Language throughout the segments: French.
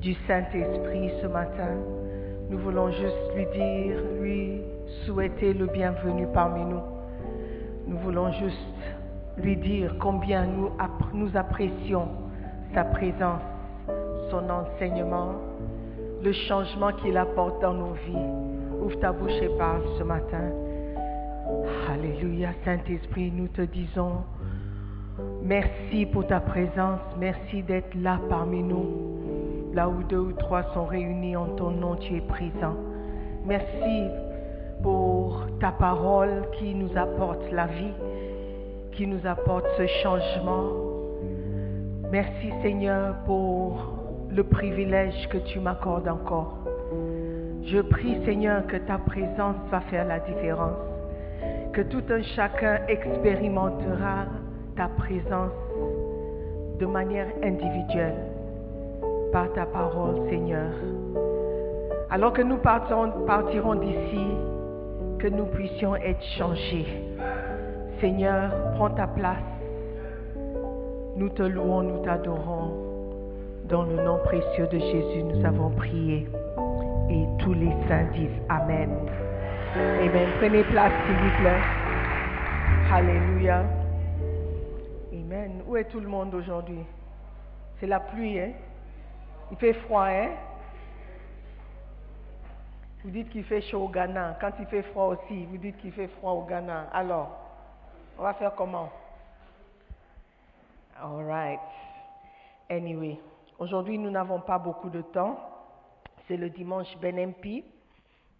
Du Saint-Esprit ce matin? Nous voulons juste lui dire, lui souhaiter le bienvenu parmi nous. Nous voulons juste lui dire combien nous, app- nous apprécions sa présence, son enseignement, le changement qu'il apporte dans nos vies. Ouvre ta bouche et parle ce matin. Alléluia, Saint-Esprit, nous te disons merci pour ta présence, merci d'être là parmi nous. Là où deux ou trois sont réunis en ton nom, tu es présent. Merci pour ta parole qui nous apporte la vie, qui nous apporte ce changement. Merci Seigneur pour le privilège que tu m'accordes encore. Je prie Seigneur que ta présence va faire la différence, que tout un chacun expérimentera ta présence de manière individuelle par ta parole Seigneur. Alors que nous partirons d'ici, que nous puissions être changés. Seigneur, prends ta place. Nous te louons, nous t'adorons. Dans le nom précieux de Jésus, nous avons prié. Et tous les saints disent Amen. Amen. Prenez place, s'il vous plaît. Alléluia. Amen. Où est tout le monde aujourd'hui? C'est la pluie, hein? Il fait froid, hein? Vous dites qu'il fait chaud au Ghana. Quand il fait froid aussi, vous dites qu'il fait froid au Ghana. Alors, on va faire comment? All right. Anyway, aujourd'hui nous n'avons pas beaucoup de temps. C'est le dimanche Benempi.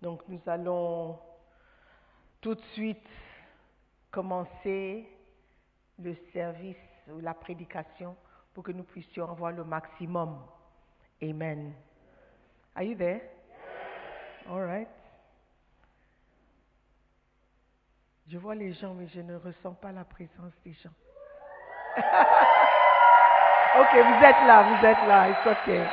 Donc nous allons tout de suite commencer le service ou la prédication pour que nous puissions avoir le maximum. Amen. Are you there? All right. Je vois les gens, mais je ne ressens pas la présence des gens. ok, vous êtes là, vous êtes là, it's okay.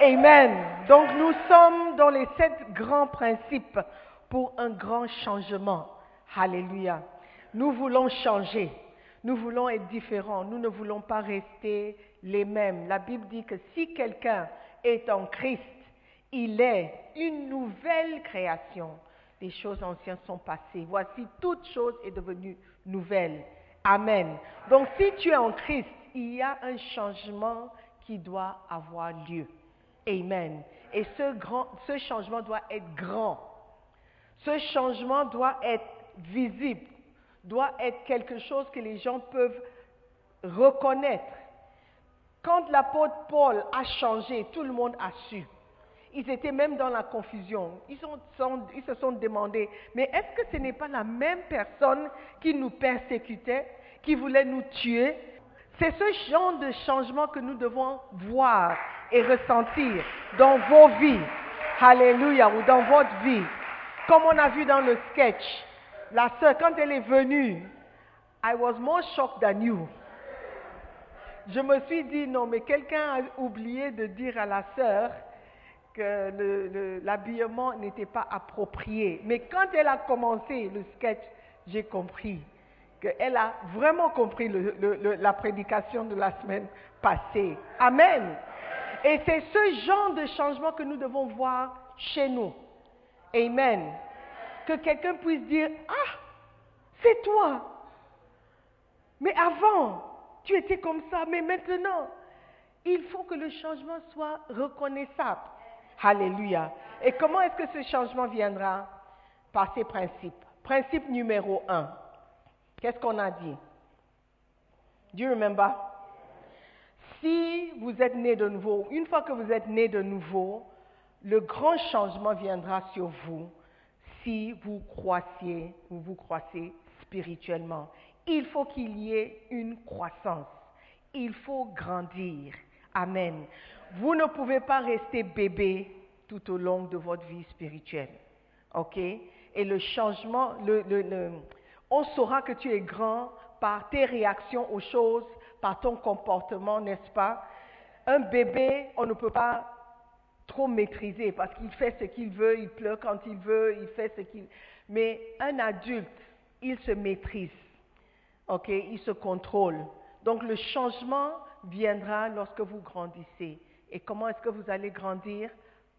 Amen. Donc nous sommes dans les sept grands principes pour un grand changement. Alléluia. Nous voulons changer. Nous voulons être différents. Nous ne voulons pas rester les mêmes. La Bible dit que si quelqu'un est en Christ, il est une nouvelle création. Les choses anciennes sont passées. Voici, toute chose est devenue nouvelle. Amen. Donc si tu es en Christ, il y a un changement qui doit avoir lieu. Amen. Et ce, grand, ce changement doit être grand. Ce changement doit être visible, doit être quelque chose que les gens peuvent reconnaître. Quand l'apôtre Paul a changé, tout le monde a su. Ils étaient même dans la confusion. Ils, se sont demandé, mais est-ce que ce n'est pas la même personne qui nous persécutait, qui voulait nous tuer? C'est ce genre de changement que nous devons voir et ressentir dans vos vies. Alléluia, ou dans votre vie. Comme on a vu dans le sketch, la sœur, quand elle est venue, I was more shocked than you. Je me suis dit, non, mais quelqu'un a oublié de dire à la sœur que le- le- l'habillement n'était pas approprié. Mais quand elle a commencé le sketch, j'ai compris qu'elle a vraiment compris la prédication de la semaine passée. Amen. Et c'est ce genre de changement que nous devons voir chez nous. Amen. Que quelqu'un puisse dire, ah, C'est toi. Mais avant, tu étais comme ça, mais maintenant, il faut que le changement soit reconnaissable. Alléluia. Et comment est-ce que ce changement viendra? Par ces principes. Principe numéro un. Qu'est-ce qu'on a dit? Do you remember? Si vous êtes né de nouveau, une fois que vous êtes né de nouveau, le grand changement viendra sur vous si vous croissiez ou vous croissez spirituellement. Il faut qu'il y ait une croissance. Il faut grandir. Amen. Vous ne pouvez pas rester bébé tout au long de votre vie spirituelle. OK? Et le changement, le, on saura que tu es grand par tes réactions aux choses, par ton comportement, n'est-ce pas? Un bébé, on ne peut pas trop maîtriser parce qu'il fait ce qu'il veut, il pleure quand il veut, il fait ce qu'il... Mais un adulte, il se maîtrise, ok Il se contrôle. Donc le changement viendra lorsque vous grandissez. Et comment est-ce que vous allez grandir?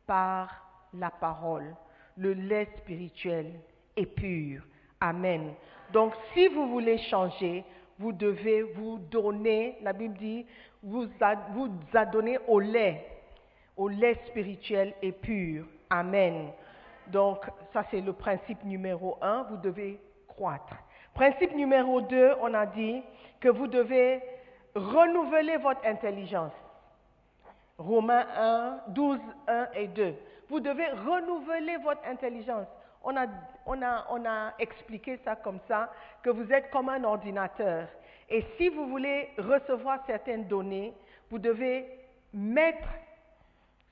Par la parole. Le lait spirituel est pur. Amen. Donc si vous voulez changer, vous devez vous donner, la Bible dit, vous, vous adonner au lait, au lait spirituel et pur. Amen. Donc ça c'est le principe numéro un, vous devez croître. Principe numéro deux, on a dit que vous devez renouveler votre intelligence. Romains 1, 12, 1 et 2. Vous devez renouveler votre intelligence. On a, expliqué ça comme ça, que vous êtes comme un ordinateur. Et si vous voulez recevoir certaines données, vous devez mettre,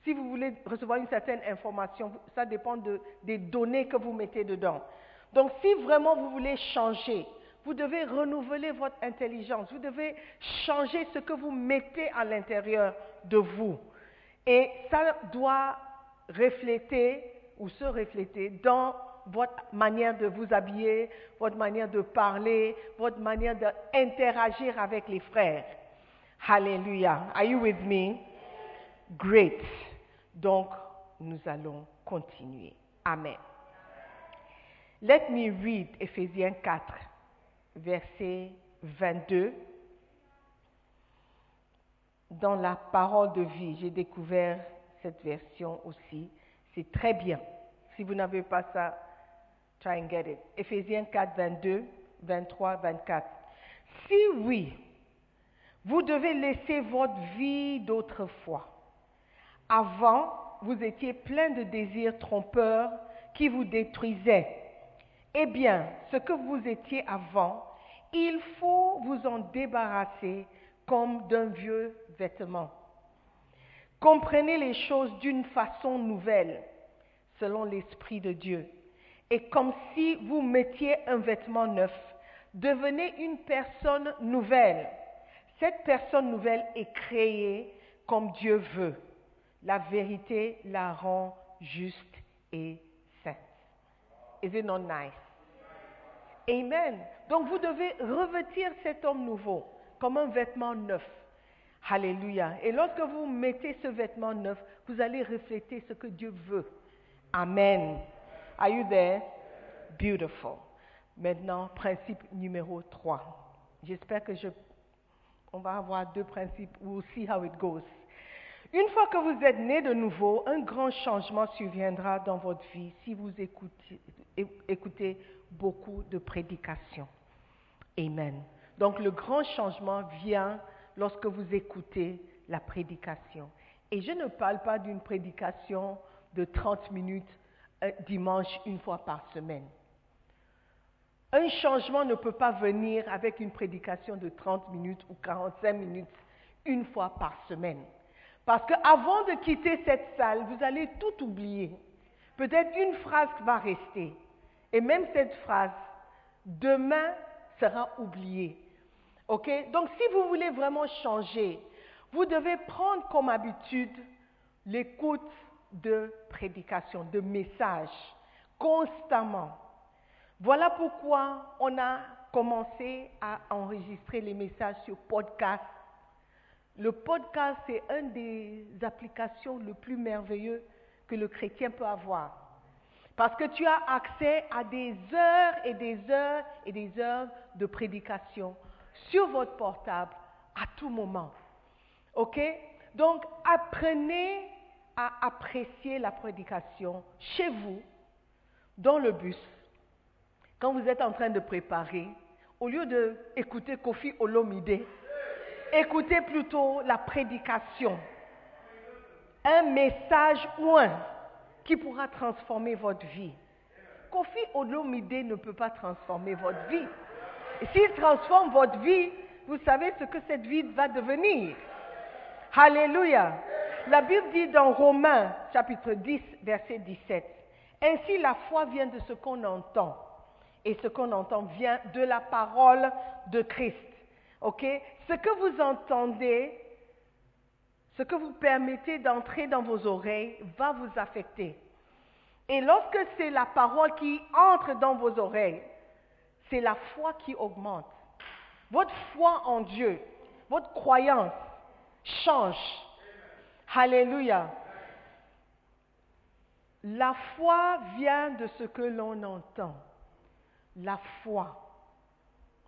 si vous voulez recevoir une certaine information, ça dépend de, des données que vous mettez dedans. Donc si vraiment vous voulez changer, vous devez renouveler votre intelligence, vous devez changer ce que vous mettez à l'intérieur de vous. Et ça doit refléter ou se refléter dans votre manière de vous habiller, votre manière de parler, votre manière d'interagir avec les frères. Alléluia. Are you with me? Great. Donc, nous allons continuer. Amen. Let me read Ephésiens 4, verset 22. Dans la parole de vie, j'ai découvert cette version aussi. C'est très bien. Si vous n'avez pas ça, try and get it. Ephésiens 4, 22, 23, 24. Si oui, vous devez laisser votre vie d'autrefois. Avant, vous étiez plein de désirs trompeurs qui vous détruisaient. Eh bien, ce que vous étiez avant, il faut vous en débarrasser comme d'un vieux vêtement. Comprenez les choses d'une façon nouvelle, selon l'Esprit de Dieu. Et comme si vous mettiez un vêtement neuf, devenez une personne nouvelle. Cette personne nouvelle est créée comme Dieu veut. La vérité la rend juste et. Is it not nice? Amen. Donc vous devez revêtir cet homme nouveau comme un vêtement neuf. Alléluia. Et lorsque vous mettez ce vêtement neuf, vous allez refléter ce que Dieu veut. Amen. Are you there? Beautiful. Maintenant, principe numéro 3. J'espère que je, on va avoir deux principes. We'll see how it goes. Une fois que vous êtes né de nouveau, un grand changement surviendra dans votre vie si vous écoutez, beaucoup de prédications. Amen. Donc le grand changement vient lorsque vous écoutez la prédication. Et je ne parle pas d'une prédication de 30 minutes un dimanche une fois par semaine. Un changement ne peut pas venir avec une prédication de 30 minutes ou 45 minutes une fois par semaine. Parce qu'avant de quitter cette salle, vous allez tout oublier. Peut-être une phrase va rester. Et même cette phrase, demain, sera oubliée. OK? Donc si vous voulez vraiment changer, vous devez prendre comme habitude l'écoute de prédication, de messages, constamment. Voilà pourquoi on a commencé à enregistrer les messages sur podcast. Le podcast, c'est une des applications les plus merveilleuses que le chrétien peut avoir. Parce que tu as accès à des heures et des heures et des heures de prédication sur votre portable à tout moment. OK? Donc, apprenez à apprécier la prédication chez vous, dans le bus, quand vous êtes en train de préparer, au lieu d'écouter Kofi Olomide, écoutez plutôt la prédication. Un message ou un qui pourra transformer votre vie. Kofi Olomide ne peut pas transformer votre vie. S'il transforme votre vie, vous savez ce que cette vie va devenir. Alléluia. La Bible dit dans Romains chapitre 10, verset 17, Ainsi la foi vient de ce qu'on entend. Et ce qu'on entend vient de la parole de Christ. OK? Ce que vous entendez, ce que vous permettez d'entrer dans vos oreilles va vous affecter. Et lorsque c'est la parole qui entre dans vos oreilles, c'est la foi qui augmente. Votre foi en Dieu, votre croyance change. Alléluia. La foi vient de ce que l'on entend. La foi.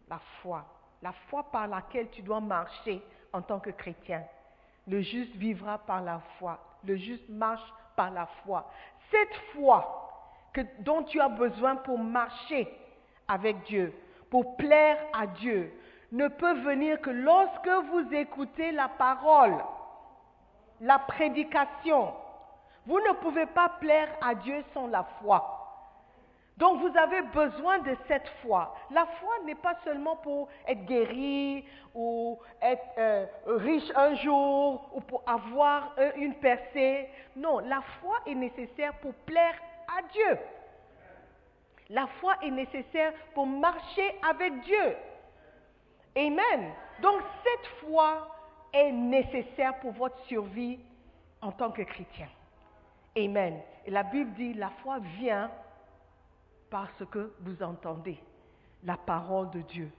La foi. La foi par laquelle tu dois marcher en tant que chrétien. Le juste vivra par la foi. Le juste marche par la foi. Cette foi dont tu as besoin pour marcher avec Dieu, pour plaire à Dieu, ne peut venir que lorsque vous écoutez la parole, la prédication. Vous ne pouvez pas plaire à Dieu sans la foi. Donc vous avez besoin de cette foi. La foi n'est pas seulement pour être guéri ou être euh, riche un jour ou pour avoir euh, une percée. Non, la foi est nécessaire pour plaire à Dieu. La foi est nécessaire pour marcher avec Dieu. Amen. Donc cette foi est nécessaire pour votre survie en tant que chrétien. Amen. Et la Bible dit, la foi vient par ce que vous entendez, la parole de Dieu.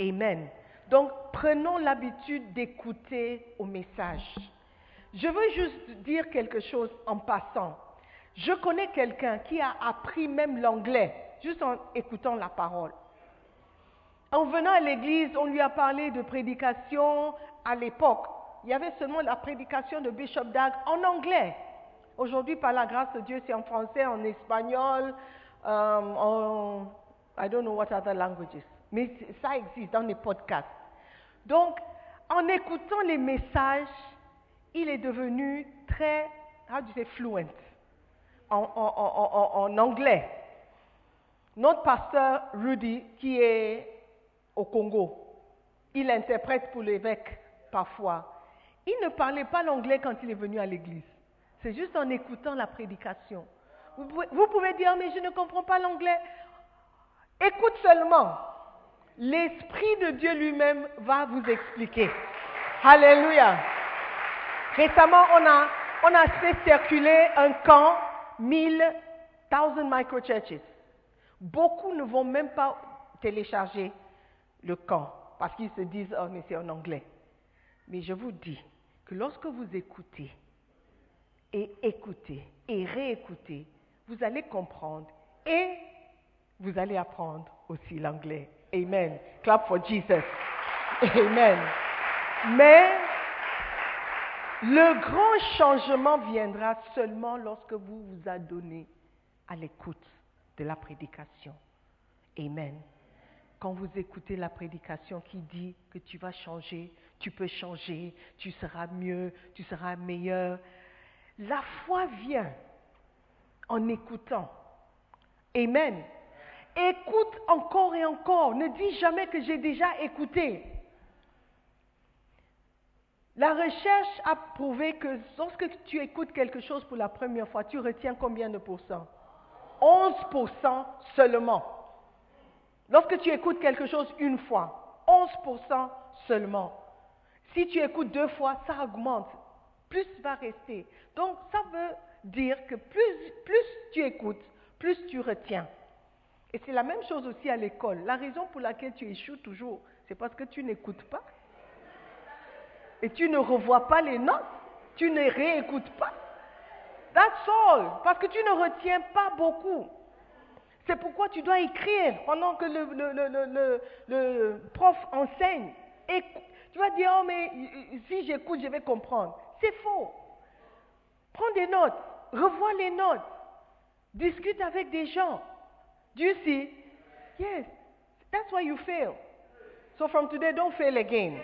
Amen. Donc prenons l'habitude d'écouter au message. Je veux juste dire quelque chose en passant. Je connais quelqu'un qui a appris même l'anglais juste en écoutant la parole. En venant à l'église, on lui a parlé de prédication à l'époque. Il y avait seulement la prédication de Bishop Dag en anglais. Aujourd'hui, par la grâce de Dieu, c'est en français, en espagnol, um, en I don't know what other languages. Mais ça existe dans les podcasts. Donc, en écoutant les messages, il est devenu très, how do you say, fluent en, en, en, en anglais. Notre pasteur Rudy, qui est au Congo, il interprète pour l'évêque parfois. Il ne parlait pas l'anglais quand il est venu à l'église. C'est juste en écoutant la prédication. Vous pouvez, dire, mais je ne comprends pas l'anglais. Écoute seulement. L'Esprit de Dieu lui-même va vous expliquer. Alléluia. Récemment, on a, on a fait circuler un camp, 1000, 1000 microchurches. Beaucoup ne vont même pas télécharger le camp parce qu'ils se disent, oh, mais c'est en anglais. Mais je vous dis que lorsque vous écoutez et écoutez et réécoutez, vous allez comprendre et vous allez apprendre aussi l'anglais. Amen. Clap for Jesus. Amen. Mais le grand changement viendra seulement lorsque vous vous adonnez à l'écoute de la prédication. Amen. Quand vous écoutez la prédication qui dit que tu vas changer, tu peux changer, tu seras mieux, tu seras meilleur, la foi vient en écoutant. Amen. Écoute encore et encore. Ne dis jamais que j'ai déjà écouté. La recherche a prouvé que lorsque tu écoutes quelque chose pour la première fois, tu retiens combien de pourcents? 11% seulement. Lorsque tu écoutes quelque chose une fois, 11% seulement. Si tu écoutes deux fois, ça augmente. Plus va rester. Donc, ça veut dire que plus, plus tu écoutes, plus tu retiens. Et c'est la même chose aussi à l'école. La raison pour laquelle tu échoues toujours, c'est parce que tu n'écoutes pas. Et tu ne revois pas les notes. Tu ne réécoutes pas. That's all. Parce que tu ne retiens pas beaucoup. C'est pourquoi tu dois écrire pendant que le, le- le- le- prof enseigne. Tu vas dire, oh mais si j'écoute, je vais comprendre. C'est faux. Prends des notes, revois les notes, discute avec des gens. Do you see? Yes, that's why you fail. So from today, don't fail again.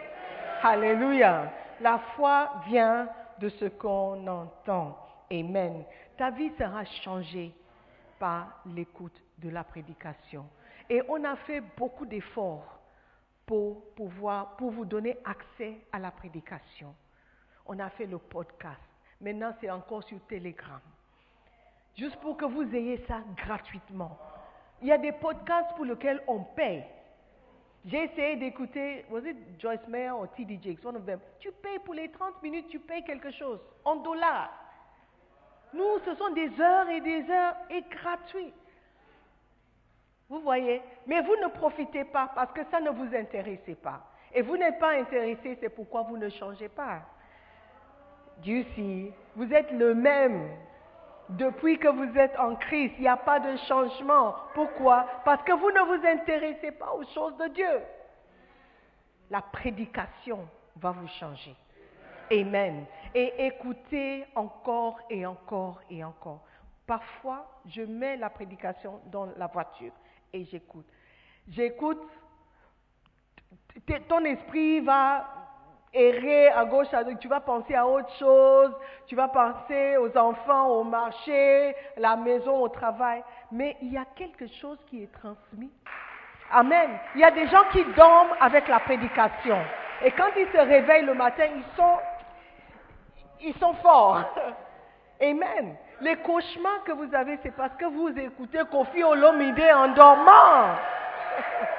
Hallelujah. La foi vient de ce qu'on entend. Amen. Ta vie sera changée par l'écoute de la prédication. Et on a fait beaucoup d'efforts pour pouvoir, pour vous donner accès à la prédication. On a fait le podcast. Maintenant, c'est encore sur Telegram. Juste pour que vous ayez ça gratuitement. Il y a des podcasts pour lesquels on paye. J'ai essayé d'écouter, was it Joyce Meyer ou T.D. Jakes, one of them. Tu payes pour les 30 minutes, tu payes quelque chose en dollars. Nous, ce sont des heures et des heures et gratuits. Vous voyez Mais vous ne profitez pas parce que ça ne vous intéressait pas. Et vous n'êtes pas intéressé, c'est pourquoi vous ne changez pas. Dieu si vous êtes le même depuis que vous êtes en Christ. Il n'y a pas de changement. Pourquoi? Parce que vous ne vous intéressez pas aux choses de Dieu. La prédication va vous changer. Amen. Et écoutez encore et encore et encore. Parfois, je mets la prédication dans la voiture et j'écoute. J'écoute, ton esprit va errer à gauche, à droite, tu vas penser à autre chose, tu vas penser aux enfants, au marché, à la maison, au travail. Mais il y a quelque chose qui est transmis. Amen. Il y a des gens qui dorment avec la prédication. Et quand ils se réveillent le matin, ils sont, ils sont forts. Amen. Les cauchemars que vous avez, c'est parce que vous écoutez Kofi Olomide en dormant.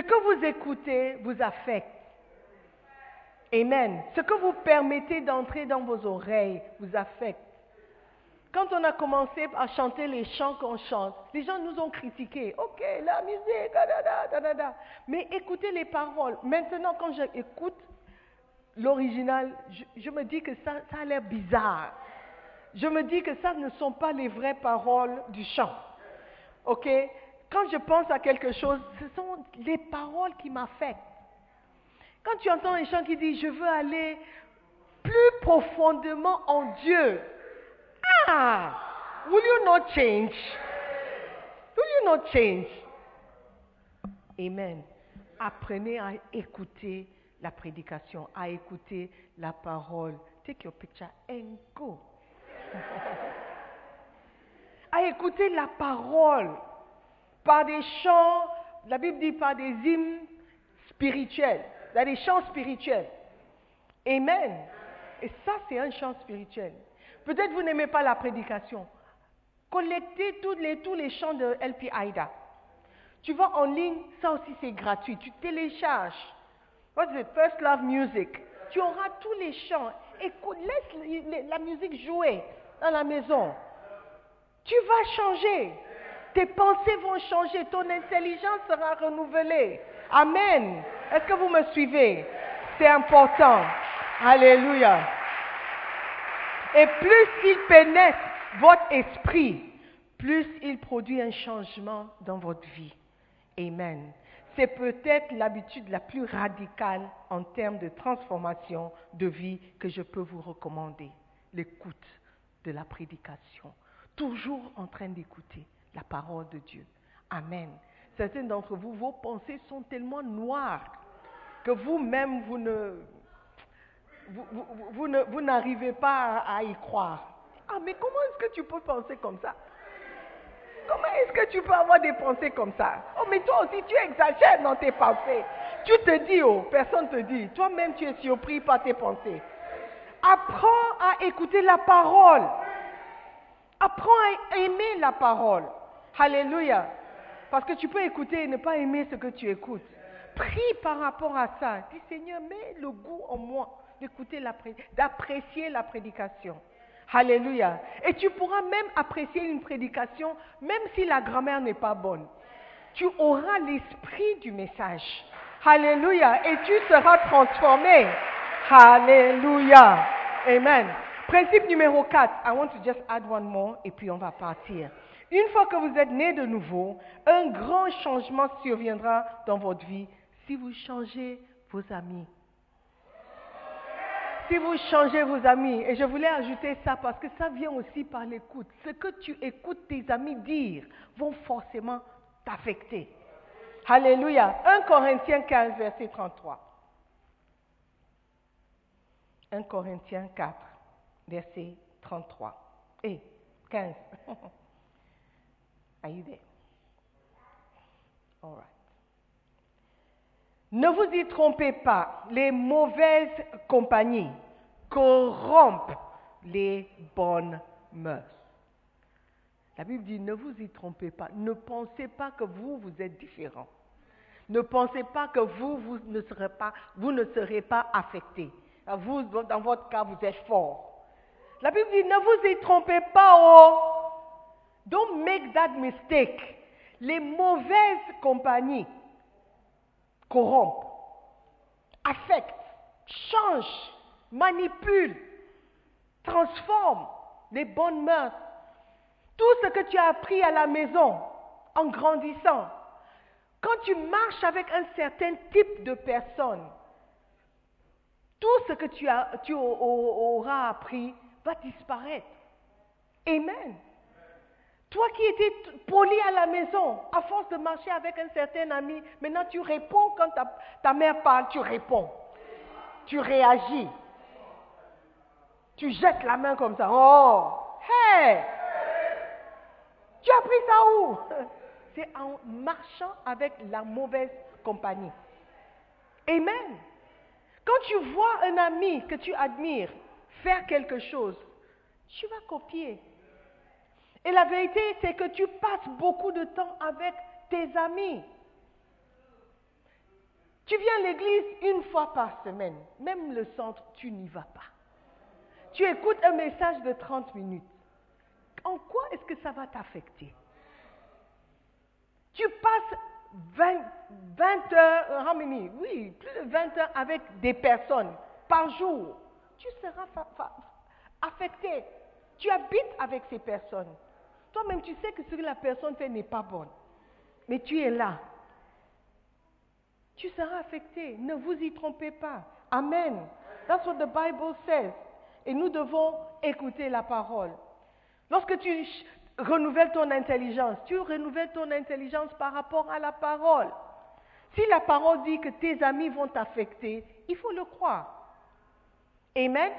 Ce que vous écoutez vous affecte. Amen. Ce que vous permettez d'entrer dans vos oreilles vous affecte. Quand on a commencé à chanter les chants qu'on chante, les gens nous ont critiqués. Ok, la musique, da, da, da, da. Mais écoutez les paroles. Maintenant, quand j'écoute l'original, je, je me dis que ça, ça a l'air bizarre. Je me dis que ça ne sont pas les vraies paroles du chant. Ok? Quand je pense à quelque chose, ce sont les paroles qui m'affectent. Quand tu entends un chant qui dit Je veux aller plus profondément en Dieu, ah, will you not change? Will you not change? Amen. Apprenez à écouter la prédication, à écouter la parole. Take your picture and go. à écouter la parole par des chants, la Bible dit par des hymnes spirituels, il y a des chants spirituels. Amen. Et ça, c'est un chant spirituel. Peut-être vous n'aimez pas la prédication. Collectez tous les, tous les chants de LP Aida. Tu vas en ligne, ça aussi c'est gratuit. Tu télécharges. What's it? First Love Music. Tu auras tous les chants. Écoute, laisse la musique jouer dans la maison. Tu vas changer. Tes pensées vont changer. Ton intelligence sera renouvelée. Amen. Est-ce que vous me suivez? C'est important. Alléluia. Et plus il pénètre votre esprit, plus il produit un changement dans votre vie. Amen. C'est peut-être l'habitude la plus radicale en termes de transformation de vie que je peux vous recommander. L'écoute de la prédication. Toujours en train d'écouter la parole de Dieu. Amen. Certains d'entre vous, vos pensées sont tellement noires que vous-même, vous ne, vous, ne- n'arrivez pas à, y croire. Ah, mais comment est-ce que tu peux penser comme ça? Comment est-ce que tu peux avoir des pensées comme ça? Oh, mais toi aussi, tu exagères dans tes pensées. Tu te dis, oh, personne te dit. Toi-même, tu es surpris par tes pensées. Apprends à écouter la parole. Apprends à aimer la parole. Alléluia. Parce que tu peux écouter et ne pas aimer ce que tu écoutes. Prie par rapport à ça. Dis Seigneur, mets le goût en moi d'écouter d'apprécier la prédication. Alléluia. Et tu pourras même apprécier une prédication, même si la grammaire n'est pas bonne. Tu auras l'esprit du message. Alléluia. Et tu seras transformé. Alléluia. Amen. Principe numéro 4. I want to just add one more et puis on va partir. Une fois que vous êtes né de nouveau, un grand changement surviendra dans votre vie si vous changez vos amis. Si vous changez vos amis, et je voulais ajouter ça parce que ça vient aussi par l'écoute. Ce que tu écoutes tes amis dire vont forcément t'affecter. Alléluia. 1 Corinthiens 15, verset 33. 1 Corinthiens 4, verset 33. Et 15. Are you there? All. Ne vous y trompez pas, les mauvaises compagnies corrompent les bonnes mœurs. La Bible dit, ne vous y trompez pas, ne pensez pas que vous, vous êtes différent. Ne pensez pas que vous, vous ne serez pas, vous ne serez pas affecté. Vous, dans votre cas, vous êtes fort. La Bible dit, ne vous y trompez pas, oh. Don't make that mistake. Les mauvaises compagnies corrompent, affectent, changent, manipulent, transforment les bonnes mœurs. Tout ce que tu as appris à la maison en grandissant, quand tu marches avec un certain type de personne, tout ce que tu, tu auras appris va disparaître. Amen. Toi qui étais poli à la maison, à force de marcher avec un certain ami, maintenant tu réponds quand ta, ta mère parle, tu réponds. Tu réagis. Tu jettes la main comme ça. Oh, hey! Tu as pris ça où? C'est en marchant avec la mauvaise compagnie. Amen. Quand tu vois un ami que tu admires faire quelque chose, tu vas copier. Et la vérité, c'est que tu passes beaucoup de temps avec tes amis. Tu viens à l'église une fois par semaine. Même le centre, tu n'y vas pas. Tu écoutes un message de 30 minutes. En quoi est-ce que ça va t'affecter? Tu passes 20, 20 heures, how many? Oui, plus de 20 heures avec des personnes par jour. Tu seras affecté. Tu habites avec ces personnes. Toi-même, tu sais que ce que la personne fait n'est pas bon. Mais tu es là. Tu seras affecté. Ne vous y trompez pas. Amen. That's what the Bible says. Et nous devons écouter la parole. Lorsque tu renouvelles ton intelligence, tu renouvelles ton intelligence par rapport à la parole. Si la parole dit que tes amis vont t'affecter, il faut le croire. Amen.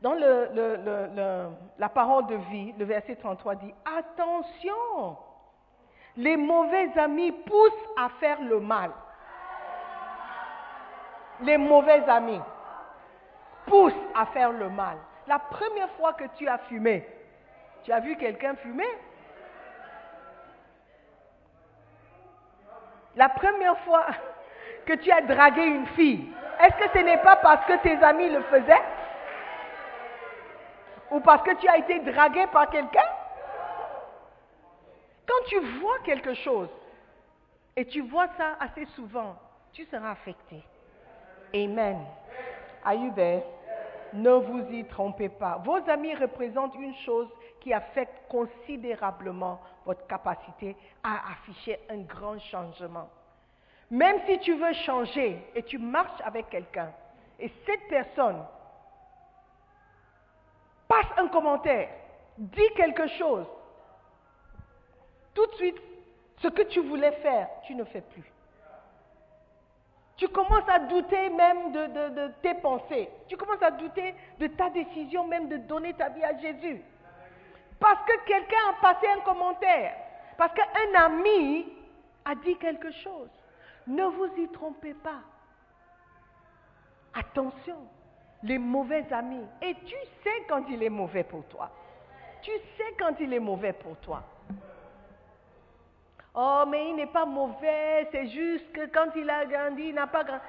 Dans la parole de vie, le verset 33 dit, attention, les mauvais amis poussent à faire le mal. Les mauvais amis poussent à faire le mal. La première fois que tu as fumé, tu as vu quelqu'un fumer? La première fois que tu as dragué une fille, est-ce que ce n'est pas parce que tes amis le faisaient? Ou parce que tu as été dragué par quelqu'un? Quand tu vois quelque chose, et tu vois ça assez souvent, tu seras affecté. Amen. Are you there? Ne vous y trompez pas. Vos amis représentent une chose qui affecte considérablement votre capacité à afficher un grand changement. Même si tu veux changer et tu marches avec quelqu'un, et cette personne passe un commentaire, dit quelque chose, tout de suite, ce que tu voulais faire, tu ne fais plus. Tu commences à douter même de, tes pensées. Tu commences à douter de ta décision même de donner ta vie à Jésus. Parce que quelqu'un a passé un commentaire. Parce qu'un ami a dit quelque chose. Ne vous y trompez pas. Attention, les mauvais amis. Et tu sais quand il est mauvais pour toi. Tu sais quand il est mauvais pour toi. Oh, mais il n'est pas mauvais, c'est juste que quand il a grandi, il n'a pas grandi.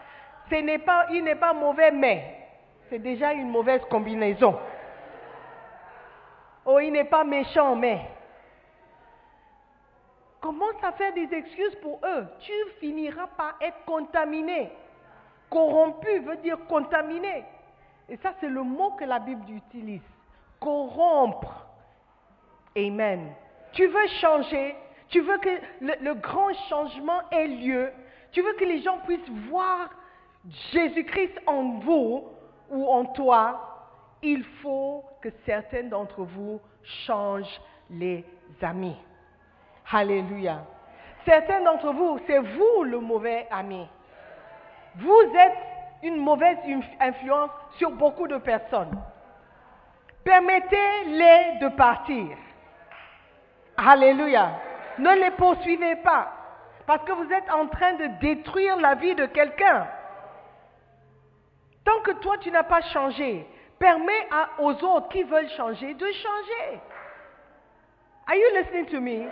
Ce n'est pas, il n'est pas mauvais, mais c'est déjà une mauvaise combinaison. Oh, il n'est pas méchant, mais commence à faire des excuses pour eux? Tu finiras par être contaminé. Corrompu veut dire contaminé. Et ça, c'est le mot que la Bible utilise. Corrompre. Amen. Tu veux changer, tu veux que le, grand changement ait lieu, tu veux que les gens puissent voir Jésus-Christ en vous ou en toi, il faut que certains d'entre vous changent les amis. Alléluia. Certains d'entre vous, c'est vous le mauvais ami. Vous êtes une mauvaise influence sur beaucoup de personnes. Permettez-les de partir. Alléluia. Ne les poursuivez pas. Parce que vous êtes en train de détruire la vie de quelqu'un. Tant que toi, tu n'as pas changé, permets aux autres qui veulent changer de changer. Are you listening to me?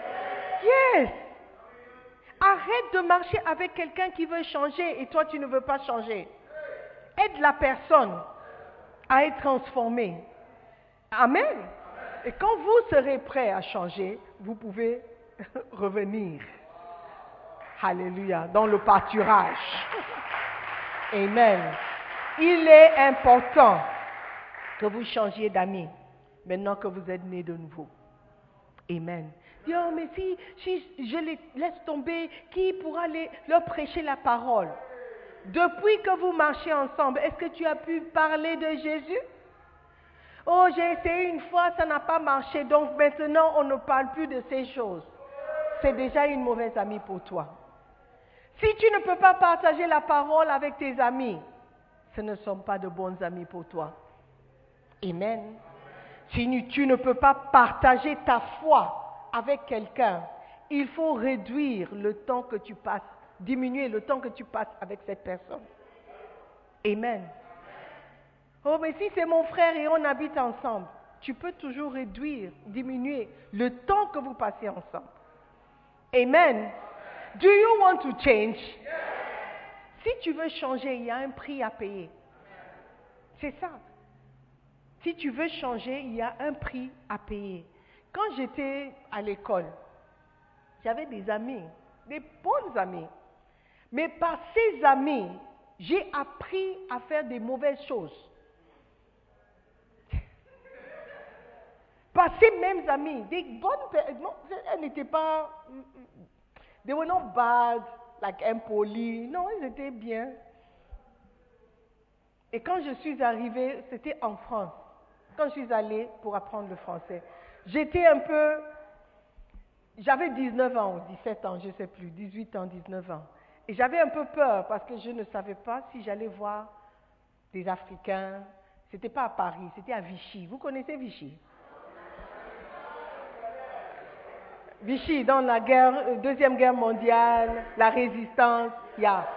Yes. Arrête de marcher avec quelqu'un qui veut changer et toi, tu ne veux pas changer. Aide la personne à être transformée. Amen. Et quand vous serez prêt à changer, vous pouvez revenir. Alléluia. Dans le pâturage. Amen. Il est important que vous changiez d'amis maintenant que vous êtes né de nouveau. Amen. Oh, mais si, si je les laisse tomber, qui pourra les, leur prêcher la parole? Depuis que vous marchez ensemble, est-ce que tu as pu parler de Jésus? Oh, j'ai essayé une fois, ça n'a pas marché, donc maintenant on ne parle plus de ces choses. C'est déjà une mauvaise amie pour toi. Si tu ne peux pas partager la parole avec tes amis, ce ne sont pas de bons amis pour toi. Amen. Si tu ne peux pas partager ta foi avec quelqu'un, il faut réduire le temps que tu passes, diminuer le temps que tu passes avec cette personne. Amen. Oh, mais si c'est mon frère et on habite ensemble, tu peux toujours réduire, diminuer le temps que vous passez ensemble. Amen. Do you want to change? Si tu veux changer, il y a un prix à payer. C'est ça. Si tu veux changer, il y a un prix à payer. Quand j'étais à l'école, j'avais des amis, des bons amis. Mais par ces amis, j'ai appris à faire des mauvaises choses. Par ces mêmes amis, des bonnes personnes, elles n'étaient pas, they were bad, like impolis, non, elles étaient bien. Et quand je suis arrivée, c'était en France, quand je suis allée pour apprendre le français, j'étais un peu, j'avais 19 ans ou 17 ans, je ne sais plus, 18 ans, 19 ans. Et j'avais un peu peur parce que je ne savais pas si j'allais voir des Africains. C'était pas à Paris, c'était à Vichy. Vous connaissez Vichy? Vichy, dans la guerre, euh, deuxième guerre mondiale, la résistance, yeah.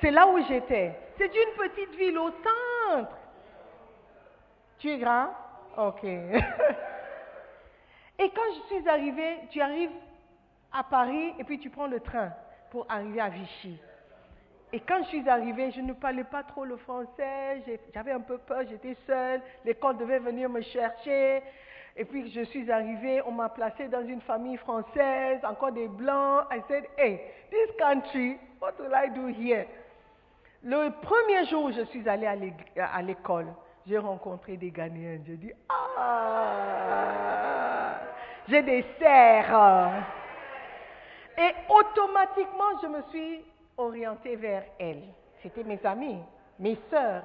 c'est là où j'étais. C'est une petite ville au centre. Tu es grand? Ok. et quand je suis arrivée, tu arrives à Paris et puis tu prends le train pour arriver à Vichy. Et quand je suis arrivée, je ne parlais pas trop le français, j'avais un peu peur, j'étais seule, l'école devait venir me chercher. Et puis je suis arrivée, on m'a placée dans une famille française, encore des blancs. I said, hey, this country, what will I do here? Le premier jour où je suis allée à l'école, j'ai rencontré des Ghanéens. J'ai dit, ah, j'ai des serres. Et automatiquement, je me suis orientée vers elles. C'était mes amis, mes sœurs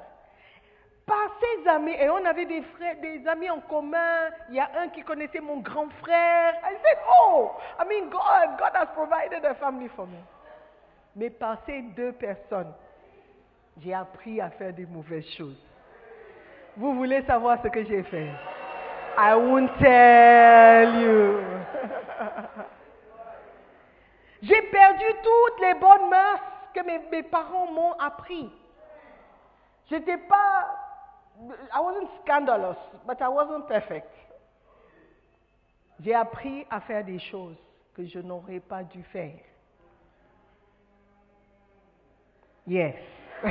par ses amis, et on avait des amis en commun. Il y a un qui connaissait mon grand frère. I said, oh, I mean, God, God has provided a family for me. Mais par ces deux personnes, j'ai appris à faire des mauvaises choses. Vous voulez savoir ce que j'ai fait? I won't tell you. j'ai perdu toutes les bonnes mœurs que mes, parents m'ont appris. J'étais pas I wasn't scandalous, but I wasn't perfect. J'ai appris à faire des choses que je n'aurais pas dû faire. Yes.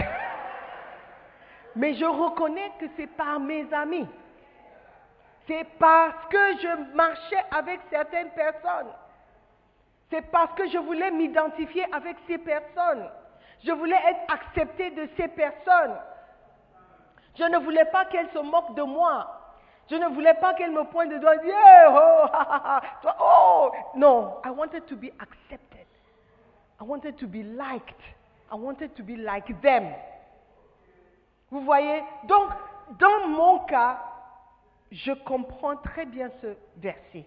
Mais je reconnais que c'est par mes amis. C'est parce que je marchais avec certaines personnes. C'est parce que je voulais m'identifier avec ces personnes. Je voulais être acceptée de ces personnes. Je ne voulais pas qu'elles se moquent de moi. Je ne voulais pas qu'elles me pointent de doigt Eh, oh, toi, oh. Non, I wanted to be accepted. I wanted to be liked. I wanted to be like them. Vous voyez? Donc, dans mon cas, je comprends très bien ce verset.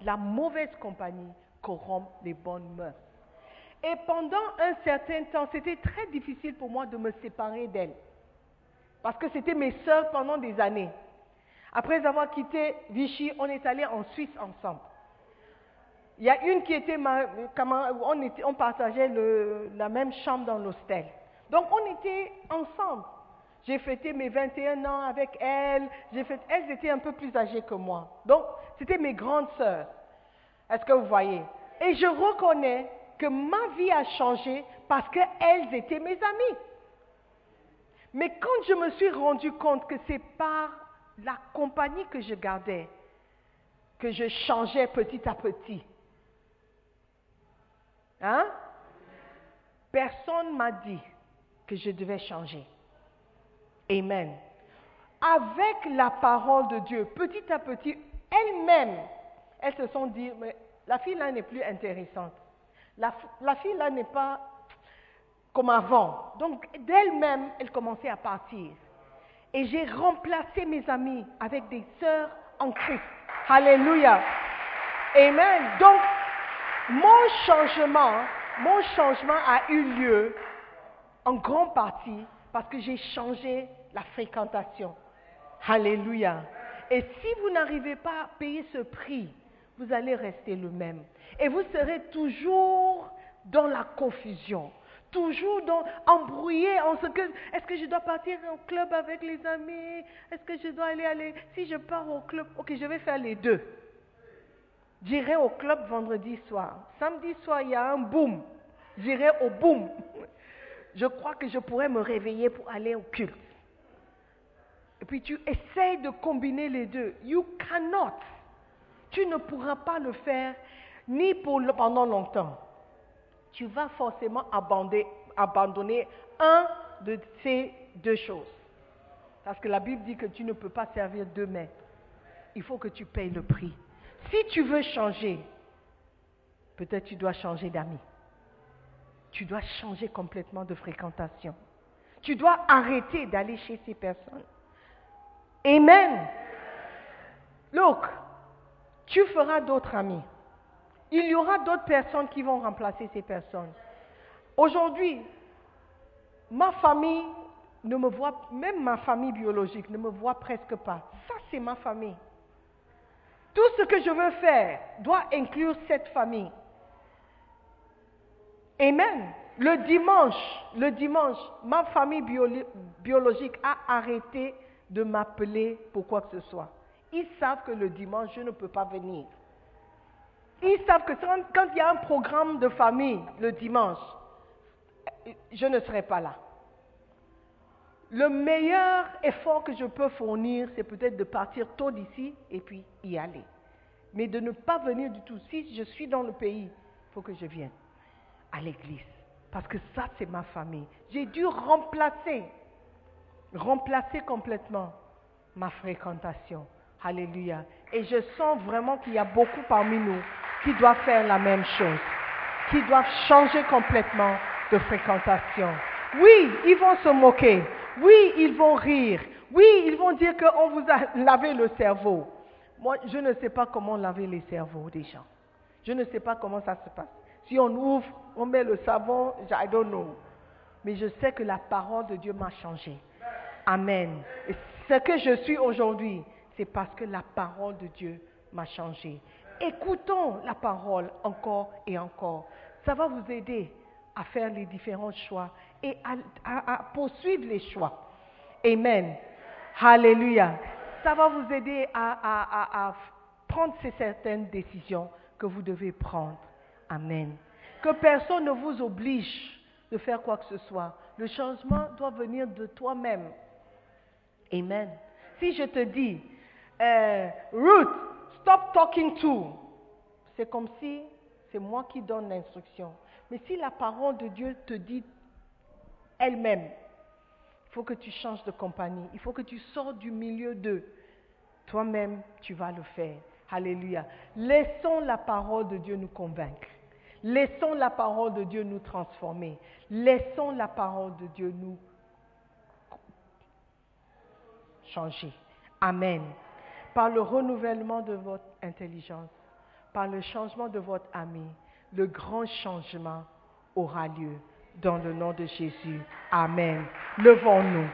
La mauvaise compagnie corrompt les bonnes mœurs. Et pendant un certain temps, c'était très difficile pour moi de me séparer d'elles. Parce que c'était mes sœurs pendant des années. Après avoir quitté Vichy, on est allé en Suisse ensemble. Il y a une qui était, ma, on, on partageait la même chambre dans l'hostel. Donc on était ensemble. J'ai fêté mes 21 ans avec fait, elles étaient un peu plus âgées que moi. Donc c'était mes grandes sœurs. Est-ce que vous voyez? Et je reconnais que ma vie a changé parce qu'elles étaient mes amies. Mais quand je me suis rendu compte que c'est par la compagnie que je gardais que je changeais petit à petit, hein? Personne m'a dit que je devais changer. Amen. Avec la parole de Dieu, petit à petit, elles-mêmes, elles se sont dit, mais la fille là n'est plus intéressante. La, fille là n'est pas comme avant. Donc d'elle-même, elle commençait à partir. Et j'ai remplacé mes amis avec des sœurs en Christ. Alléluia. Amen. Donc, mon changement, mon changement a eu lieu en grande partie parce que j'ai changé la fréquentation. Alléluia. Et si vous n'arrivez pas à payer ce prix, vous allez rester le même. Et vous serez toujours dans la confusion, toujours embrouillé en ce que, est-ce que je dois partir au club avec les amis? Est-ce que je dois aller, aller? Si je pars au club, ok, je vais faire les deux. J'irai au club vendredi soir. Samedi soir, il y a un boom. J'irai au boom. Je crois que je pourrais me réveiller pour aller au culte. Et puis tu essayes de combiner les deux. You cannot. Tu ne pourras pas le faire ni pour pendant longtemps. Tu vas forcément abandonner, abandonner un de ces deux choses. Parce que la Bible dit que tu ne peux pas servir deux maîtres. Il faut que tu payes le prix. Si tu veux changer, peut-être tu dois changer d'amis. Tu dois changer complètement de fréquentation. Tu dois arrêter d'aller chez ces personnes. Amen. Look, tu feras d'autres amis. Il y aura d'autres personnes qui vont remplacer ces personnes. Aujourd'hui, ma famille ne me voit, même ma famille biologique ne me voit presque pas. Ça, c'est ma famille. Tout ce que je veux faire doit inclure cette famille. Amen. Le dimanche, le dimanche, ma famille biolo- biologique a arrêté de m'appeler pour quoi que ce soit. Ils savent que le dimanche, je ne peux pas venir. Ils savent que quand il y a un programme de famille le dimanche, je ne serai pas là. Le meilleur effort que je peux fournir, c'est peut-être de partir tôt d'ici et puis y aller. Mais de ne pas venir du tout. Si je suis dans le pays, il faut que je vienne à l'église. Parce que ça, c'est ma famille. J'ai dû remplacer, remplacer complètement ma fréquentation. Alléluia. Et je sens vraiment qu'il y a beaucoup parmi nous qui doivent faire la même chose, qui doivent changer complètement de fréquentation. Oui, ils vont se moquer. Oui, ils vont rire. Oui, ils vont dire qu'on vous a lavé le cerveau. Moi, je ne sais pas comment laver les cerveaux des gens. Je ne sais pas comment ça se passe. Si on ouvre, on met le savon, I don't know. Mais je sais que la parole de Dieu m'a changé. Amen. Et ce que je suis aujourd'hui, c'est parce que la parole de Dieu m'a changé. Écoutons la parole encore et encore. Ça va vous aider à faire les différents choix et à, poursuivre les choix. Amen. Alléluia. Ça va vous aider à- à prendre ces certaines décisions que vous devez prendre. Amen. Que personne ne vous oblige de faire quoi que ce soit. Le changement doit venir de toi-même. Amen. Si je te dis, euh, Ruth, stop talking to, c'est comme si c'est moi qui donne l'instruction. Mais si la parole de Dieu te dit, elle-même. Il faut que tu changes de compagnie. Il faut que tu sortes du milieu d'eux. Toi-même, tu vas le faire. Alléluia. Laissons la parole de Dieu nous convaincre. Laissons la parole de Dieu nous transformer. Laissons la parole de Dieu nous changer. Amen. Par le renouvellement de votre intelligence, par le changement de votre ami, le grand changement aura lieu dans le nom de Jésus. Amen. Levons-nous.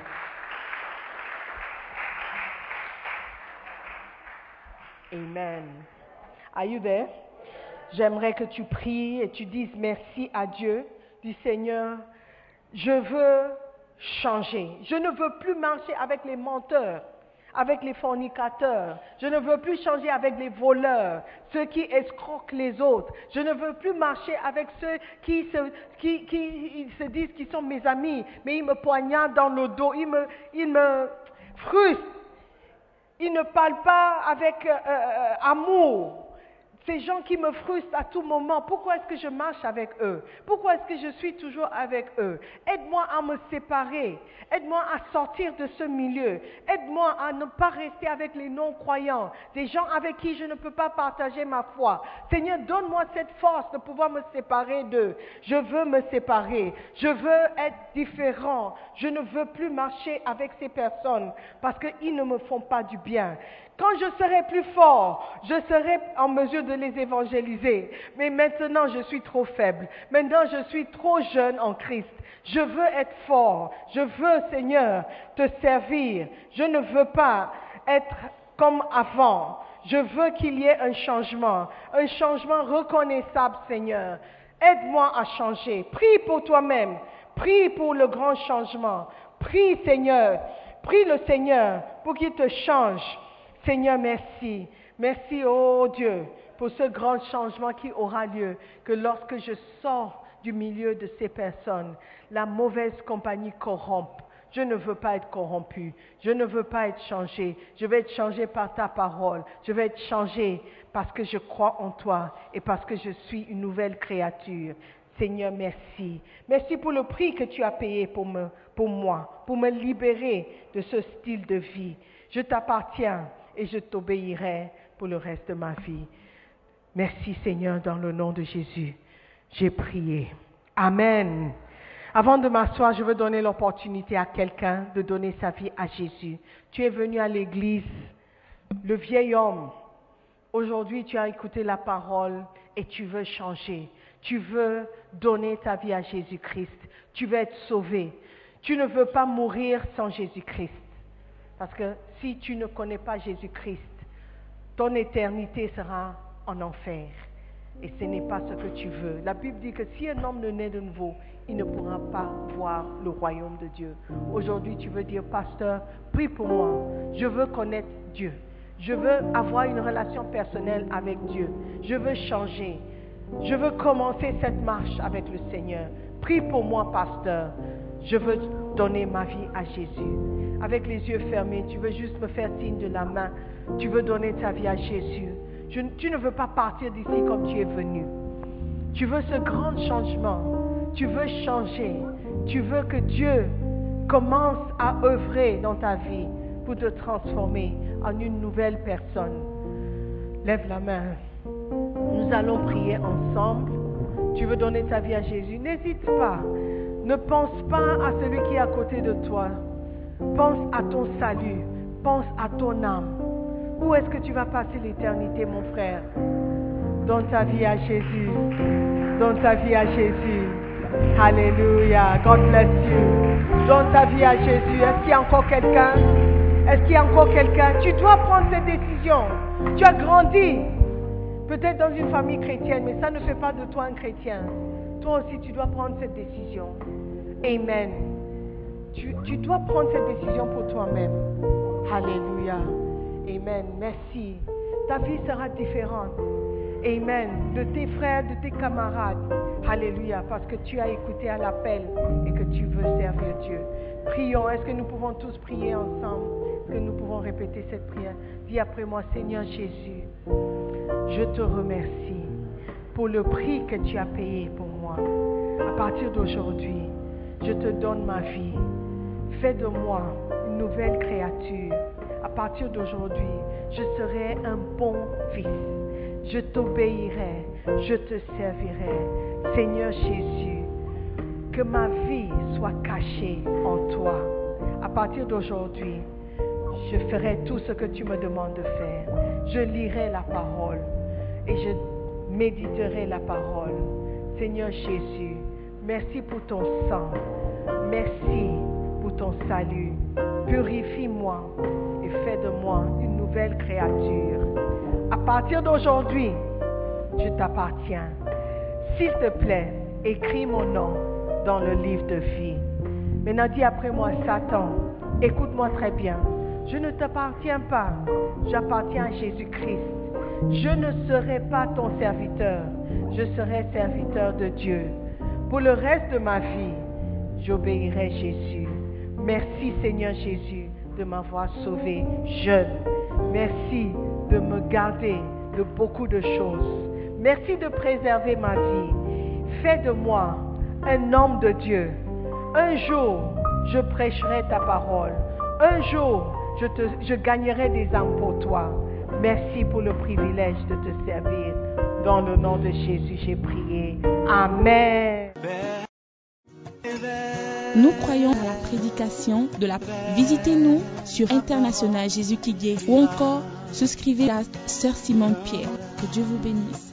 Amen. Are you there? J'aimerais que tu pries et tu dises merci à Dieu. Dis Seigneur, je veux changer. Je ne veux plus marcher avec les menteurs, avec les fornicateurs. Je ne veux plus changer avec les voleurs, ceux qui escroquent les autres. Je ne veux plus marcher avec ceux qui se, qui, qui- disent qu'ils sont mes amis, mais ils me poignardent dans le dos, ils me, ils frustrent. Ils ne parlent pas avec euh, euh, amour. Ces gens qui me frustrent à tout moment, pourquoi est-ce que je marche avec eux? Pourquoi est-ce que je suis toujours avec eux? Aide-moi à me séparer. Aide-moi à sortir de ce milieu. Aide-moi à ne pas rester avec les non-croyants, des gens avec qui je ne peux pas partager ma foi. Seigneur, donne-moi cette force de pouvoir me séparer d'eux. Je veux me séparer. Je veux être différent. Je ne veux plus marcher avec ces personnes parce qu'ils ne me font pas du bien. Quand je serai plus fort, je serai en mesure de les évangéliser. Mais maintenant, je suis trop faible. Maintenant, je suis trop jeune en Christ. Je veux être fort. Je veux, Seigneur, te servir. Je ne veux pas être comme avant. Je veux qu'il y ait un changement, un changement reconnaissable, Seigneur. Aide-moi à changer. Prie pour toi-même. Prie pour le grand changement. Prie, Seigneur. Prie le Seigneur pour qu'il te change. Seigneur, merci. Merci, oh Dieu, pour ce grand changement qui aura lieu, que lorsque je sors du milieu de ces personnes, la mauvaise compagnie corrompt. Je ne veux pas être corrompu. Je ne veux pas être changé. Je vais être changé par ta parole. Je vais être changé parce que je crois en toi et parce que je suis une nouvelle créature. Seigneur, merci. Merci pour le prix que tu as payé pour, pour moi, pour me libérer de ce style de vie. Je t'appartiens et je t'obéirai pour le reste de ma vie. Merci Seigneur, dans le nom de Jésus. J'ai prié. Amen. Avant de m'asseoir, je veux donner l'opportunité à quelqu'un de donner sa vie à Jésus. Tu es venu à l'église, le vieil homme. Aujourd'hui, tu as écouté la parole et tu veux changer. Tu veux donner ta vie à Jésus-Christ. Tu veux être sauvé. Tu ne veux pas mourir sans Jésus-Christ. Parce que si tu ne connais pas Jésus-Christ, ton éternité sera en enfer. Et ce n'est pas ce que tu veux. La Bible dit que si un homme ne naît de nouveau, il ne pourra pas voir le royaume de Dieu. Aujourd'hui, tu veux dire, pasteur, prie pour moi. Je veux connaître Dieu. Je veux avoir une relation personnelle avec Dieu. Je veux changer. Je veux commencer cette marche avec le Seigneur. Prie pour moi, pasteur. Je veux donner ma vie à Jésus. Avec les yeux fermés, tu veux juste me faire signe de la main. Tu veux donner ta vie à Jésus. Tu ne veux pas partir d'ici comme tu es venu. Tu veux ce grand changement. Tu veux changer. Tu veux que Dieu commence à œuvrer dans ta vie pour te transformer en une nouvelle personne. Lève la main. Nous allons prier ensemble. Tu veux donner ta vie à Jésus. N'hésite pas. Ne pense pas à celui qui est à côté de toi. Pense à ton salut. Pense à ton âme. Où est-ce que tu vas passer l'éternité, mon frère? Donne ta vie à Jésus. Donne ta vie à Jésus. Alléluia. God bless you. Donne ta vie à Jésus. Est-ce qu'il y a encore quelqu'un? Est-ce qu'il y a encore quelqu'un? Tu dois prendre cette décision. Tu as grandi. Peut-être dans une famille chrétienne, mais ça ne fait pas de toi un chrétien. Toi aussi, tu dois prendre cette décision. Amen. Tu, dois prendre cette décision pour toi-même. Alléluia. Amen. Merci. Ta vie sera différente. Amen. De tes frères, de tes camarades. Alléluia. Parce que tu as écouté à l'appel et que tu veux servir Dieu. Prions. Est-ce que nous pouvons tous prier ensemble? Que nous pouvons répéter cette prière? Dis après moi, Seigneur Jésus, je te remercie pour le prix que tu as payé pour moi. À partir d'aujourd'hui, je te donne ma vie. Fais de moi une nouvelle créature. À partir d'aujourd'hui, je serai un bon fils. Je t'obéirai, je te servirai. Seigneur Jésus, que ma vie soit cachée en toi. À partir d'aujourd'hui, je ferai tout ce que tu me demandes de faire. Je lirai la parole et je méditerai la parole. Seigneur Jésus, merci pour ton sang. Merci pour ton salut. Purifie-moi et fais de moi une nouvelle créature. À partir d'aujourd'hui, je t'appartiens. S'il te plaît, écris mon nom dans le livre de vie. Maintenant dis après moi, Satan, écoute-moi très bien. Je ne t'appartiens pas, j'appartiens à Jésus-Christ. Je ne serai pas ton serviteur, je serai serviteur de Dieu. Pour le reste de ma vie, j'obéirai Jésus. Merci Seigneur Jésus de m'avoir sauvé jeune. Merci de me garder de beaucoup de choses. Merci de préserver ma vie. Fais de moi un homme de Dieu. Un jour, je prêcherai ta parole. Un jour, je, gagnerai des âmes pour toi. Merci pour le privilège de te servir. Dans le nom de Jésus, j'ai prié. Amen. Nous croyons à la prédication de la Visitez-nous sur International Jésus qui guérit ou encore souscrivez à Sœur Simone Pierre. Que Dieu vous bénisse.